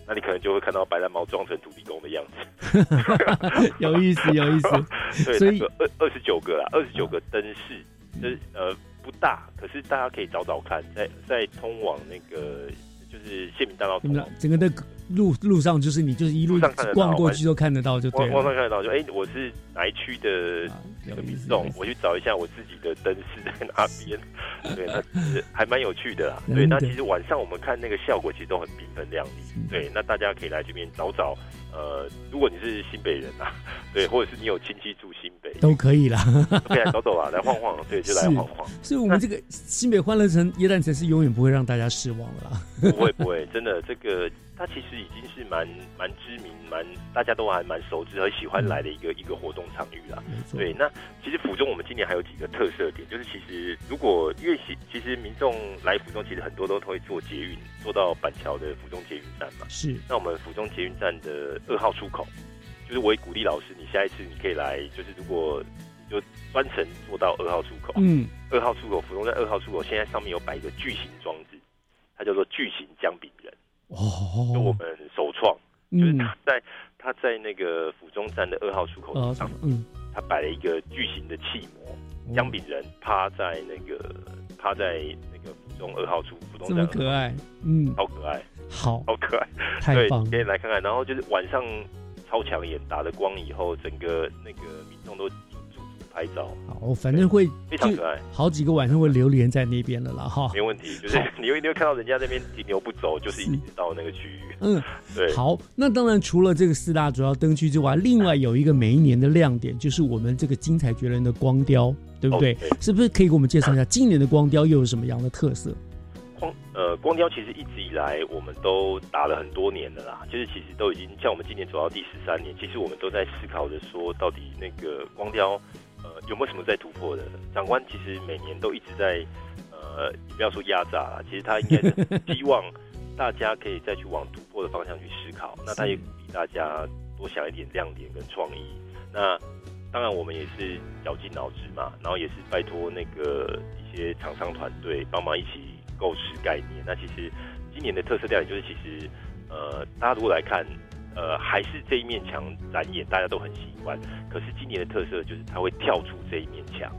那你可能就会看到白蓝猫装成土地公的样子，(laughs) 有意思，有意思。(laughs) 对，所以二二十九个啦，二十九个灯饰，就是呃不大，可是大家可以找找看，在在通往那个就是县民大道，整个的。路路上就是你就是一路逛过去都看得到，就对。逛上看得到，就哎，我是哪一区的那个民众，我去找一下我自己的灯是在哪边。(laughs) 对，那其实还蛮有趣的啦。对，那其实晚上我们看那个效果其实都很缤纷亮丽。对，那大家可以来这边找找。呃，如果你是新北人啊，(laughs) 对，或者是你有亲戚住新北，都可以啦，(laughs) 可以来走走啊，来晃晃。对，就来晃晃。所以，我们这个新北欢乐城、耶诞城是永远不会让大家失望的啦。不会，不会，真的这个。它其实已经是蛮蛮知名、蛮大家都还蛮熟知和喜欢来的一个一个活动场域啦。对，那其实府中我们今年还有几个特色点，就是其实如果因为其其实民众来府中，其实很多都会坐捷运，坐到板桥的府中捷运站嘛。是。那我们府中捷运站的二号出口，就是我也鼓励老师，你下一次你可以来，就是如果就专程坐到二号出口，嗯，二号出口府中在二号出口，现在上面有摆一个巨型装置，它叫做巨型姜饼人。哦，就我们首创，就是他在他在那个府中站的二号出口上，嗯，他摆了一个巨型的气模，姜饼人趴在那个趴在那个府中二号出府中站，这么可爱，嗯，好可爱，好，好可爱，太棒，可以来看看。然后就是晚上超强眼，打了光以后，整个那个民众都。拍照好，反正会非常可爱，好几个晚上会流连在那边了啦，哈，没问题，就是 (laughs) 你会你会看到人家那边停留不走，就是一直到那个区域，嗯，对。好，那当然除了这个四大主要灯区之外，另外有一个每一年的亮点，就是我们这个精彩绝伦的光雕，对不对？是不是可以给我们介绍一下今年的光雕又有什么样的特色？光呃，光雕其实一直以来我们都打了很多年了啦，就是其实都已经像我们今年走到第十三年，其实我们都在思考着说，到底那个光雕。呃，有没有什么在突破的？长官其实每年都一直在，呃，你不要说压榨啦，其实他应该是希望大家可以再去往突破的方向去思考。那他也鼓励大家多想一点亮点跟创意。那当然我们也是绞尽脑汁嘛，然后也是拜托那个一些厂商团队帮忙一起构思概念。那其实今年的特色亮点就是，其实呃，大家如果来看。呃，还是这一面墙展演，大家都很习惯。可是今年的特色就是它会跳出这一面墙，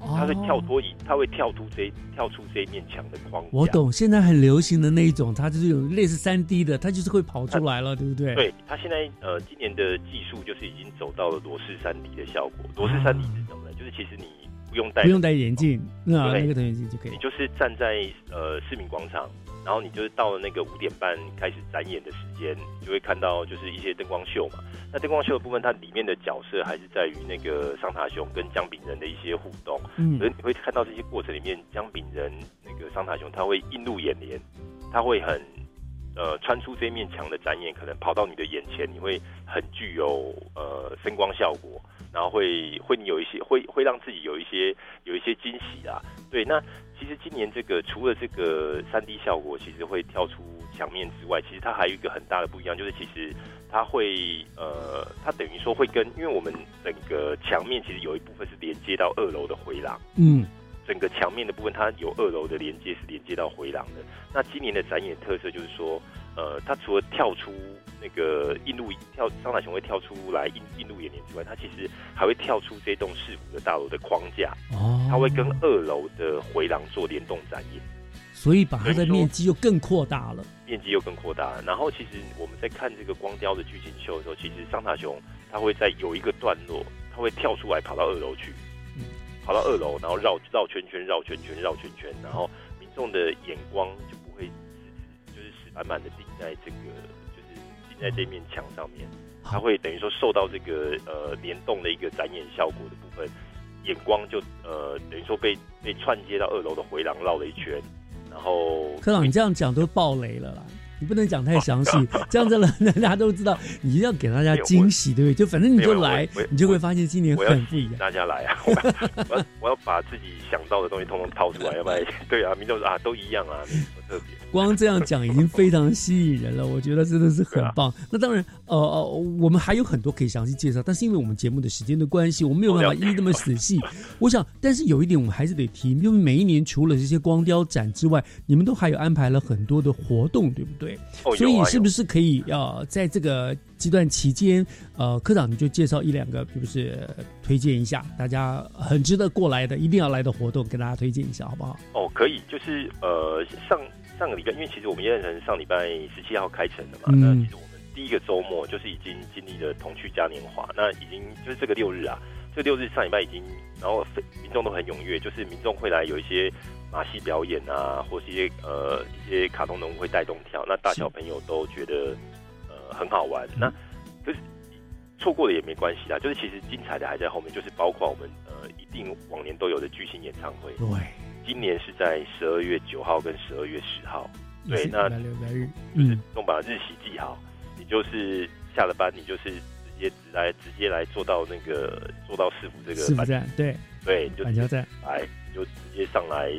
它会跳脱以，它会跳出这跳出这一面墙的框架。我懂，现在很流行的那一种，它就是有类似三 D 的，它就是会跑出来了，对不对？对，它现在呃，今年的技术就是已经走到了裸视三 D 的效果。裸视三 D 是什么呢？就是其实你不用戴不用戴眼镜，那那个眼镜就可以，你就是站在呃市民广场。然后你就是到了那个五点半开始展演的时间，就会看到就是一些灯光秀嘛。那灯光秀的部分，它里面的角色还是在于那个桑塔熊跟姜饼人的一些互动。嗯，所以你会看到这些过程里面，姜饼人那个桑塔熊他会映入眼帘，他会很呃穿出这面墙的展演，可能跑到你的眼前，你会很具有呃声光效果，然后会会你有一些会会让自己有一些有一些惊喜啊。对，那。其实今年这个除了这个三 D 效果，其实会跳出墙面之外，其实它还有一个很大的不一样，就是其实它会呃，它等于说会跟，因为我们整个墙面其实有一部分是连接到二楼的回廊，嗯，整个墙面的部分它有二楼的连接是连接到回廊的。那今年的展演特色就是说，呃，它除了跳出那个映入跳桑塔熊会跳出来映映入眼帘之外，它其实还会跳出这栋市府的大楼的框架，哦，它会跟二楼的回廊做联动展演，所以把它的面积又更扩大了，面积又更扩大。然后其实我们在看这个光雕的剧情秀的时候，其实桑塔熊它会在有一个段落，它会跳出来跑到二楼去，跑到二楼，然后绕绕圈圈，绕圈圈，绕圈圈，然后民众的眼光就不会死死就是死板板的顶在这个就是顶在这面墙上面，它会等于说受到这个呃联动的一个展演效果的部分，眼光就呃等于说被被串接到二楼的回廊绕了一圈，然后科长，你这样讲都爆雷了啦。你不能讲太详细，(laughs) 这样子了，大家都知道。你一定要给大家惊喜，对不对？就反正你就来，你就会发现今年很不一样。大家来啊！(laughs) 我我要把自己想到的东西通通掏出来，要不然 (laughs) 对啊，民众啊都一样啊，没什么特别。光这样讲已经非常吸引人了，我觉得真的是很棒。那当然，呃呃，我们还有很多可以详细介绍，但是因为我们节目的时间的关系，我们没有办法一那么仔细。(laughs) 我想，但是有一点我们还是得提，因为每一年除了这些光雕展之外，你们都还有安排了很多的活动，对不对？所以是不是可以呃，在这个阶段期间，呃，科长你就介绍一两个，就是推荐一下大家很值得过来的、一定要来的活动，给大家推荐一下，好不好？哦，可以，就是呃上。上个礼拜，因为其实我们耶诞城上礼拜十七号开城的嘛，那其实我们第一个周末就是已经经历了同区嘉年华，那已经就是这个六日啊，这六日上礼拜已经，然后民众都很踊跃，就是民众会来有一些马戏表演啊，或是一些呃一些卡通人物会带动跳，那大小朋友都觉得呃很好玩。那就是错过了也没关系啦，就是其实精彩的还在后面，就是包括我们呃一定往年都有的巨星演唱会。对。今年是在十二月九号跟十二月十号，对，那就是都把日期记好。你就是下了班，你就是直接直来直接来坐到那个坐到市府这个板站，对对，就板桥站来，你就直接上来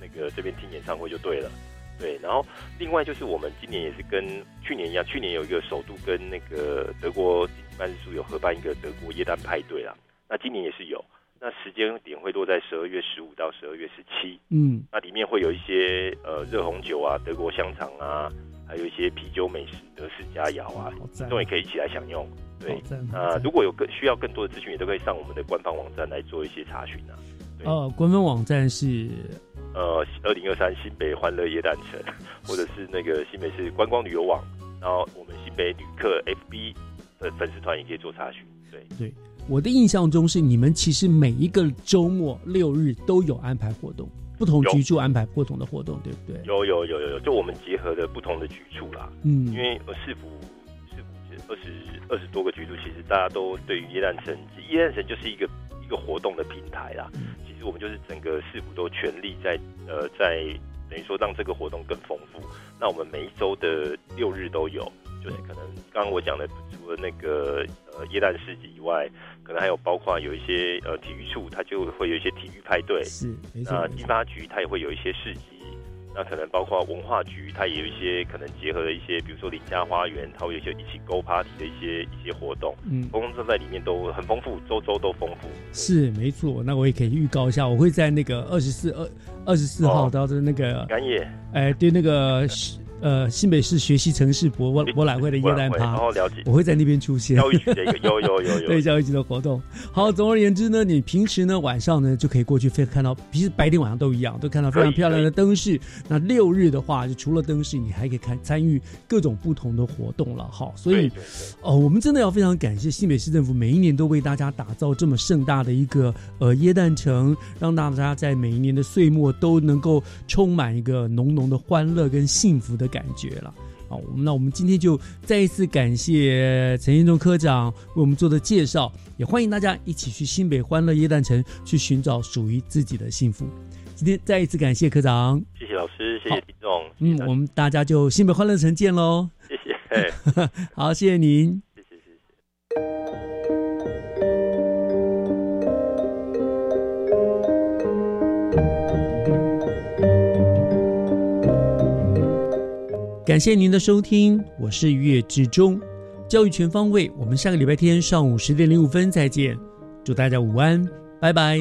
那个这边听演唱会就对了。对，然后另外就是我们今年也是跟去年一样，去年有一个首都跟那个德国经济办事处有合办一个德国耶诞派对啦，那今年也是有。那时间点会落在十二月十五到十二月十七，嗯，那里面会有一些呃热红酒啊、德国香肠啊，还有一些啤酒美食、德式佳肴啊，都也可以一起来享用。对，啊，如果有更需要更多的资讯，也都可以上我们的官方网站来做一些查询啊。哦，官方网站是呃二零二三新北欢乐夜诞城，或者是那个新北市观光旅游网，然后我们新北旅客 FB 的粉丝团也可以做查询。对对。我的印象中是你们其实每一个周末六日都有安排活动，不同局处安排不同的活动，对不对？有有有有有，就我们结合的不同的局处啦。嗯，因为市府市府二十二十多个局处，其实大家都对于耶诞城，耶诞城就是一个一个活动的平台啦。其实我们就是整个市府都全力在呃在等于说让这个活动更丰富。那我们每一周的六日都有，就是可能刚刚我讲的，除了那个呃耶诞市集以外。可能还有包括有一些呃体育处，它就会有一些体育派对。是，那经发局它也会有一些市集。那可能包括文化局，它也有一些可能结合了一些，比如说邻家花园，它会有一些一起 Go Party 的一些一些活动。嗯，通通在里面都很丰富，周周都丰富。是，没错。那我也可以预告一下，我会在那个二十四二二十四号到的那个干野，哎，对那个。呃，新北市学习城市博博览会的耶诞趴，哦了解，我会在那边出现。教育局的一个有有有有 (laughs) 对教育局的活动。好，总而言之呢，你平时呢晚上呢就可以过去，非看到，其实白天晚上都一样，都看到非常漂亮的灯饰。那六日的话，就除了灯饰，你还可以看参与各种不同的活动了。好，所以哦，我们真的要非常感谢新北市政府，每一年都为大家打造这么盛大的一个呃耶诞城，让大家在每一年的岁末都能够充满一个浓浓的欢乐跟幸福的。感觉了，好，那我们今天就再一次感谢陈建忠科长为我们做的介绍，也欢迎大家一起去新北欢乐耶诞城去寻找属于自己的幸福。今天再一次感谢科长，谢谢老师，谢谢听众，嗯，我们大家就新北欢乐城见喽，谢谢，(laughs) 好，谢谢您。感谢您的收听，我是月志忠，教育全方位，我们下个礼拜天上午十点零五分再见，祝大家午安，拜拜。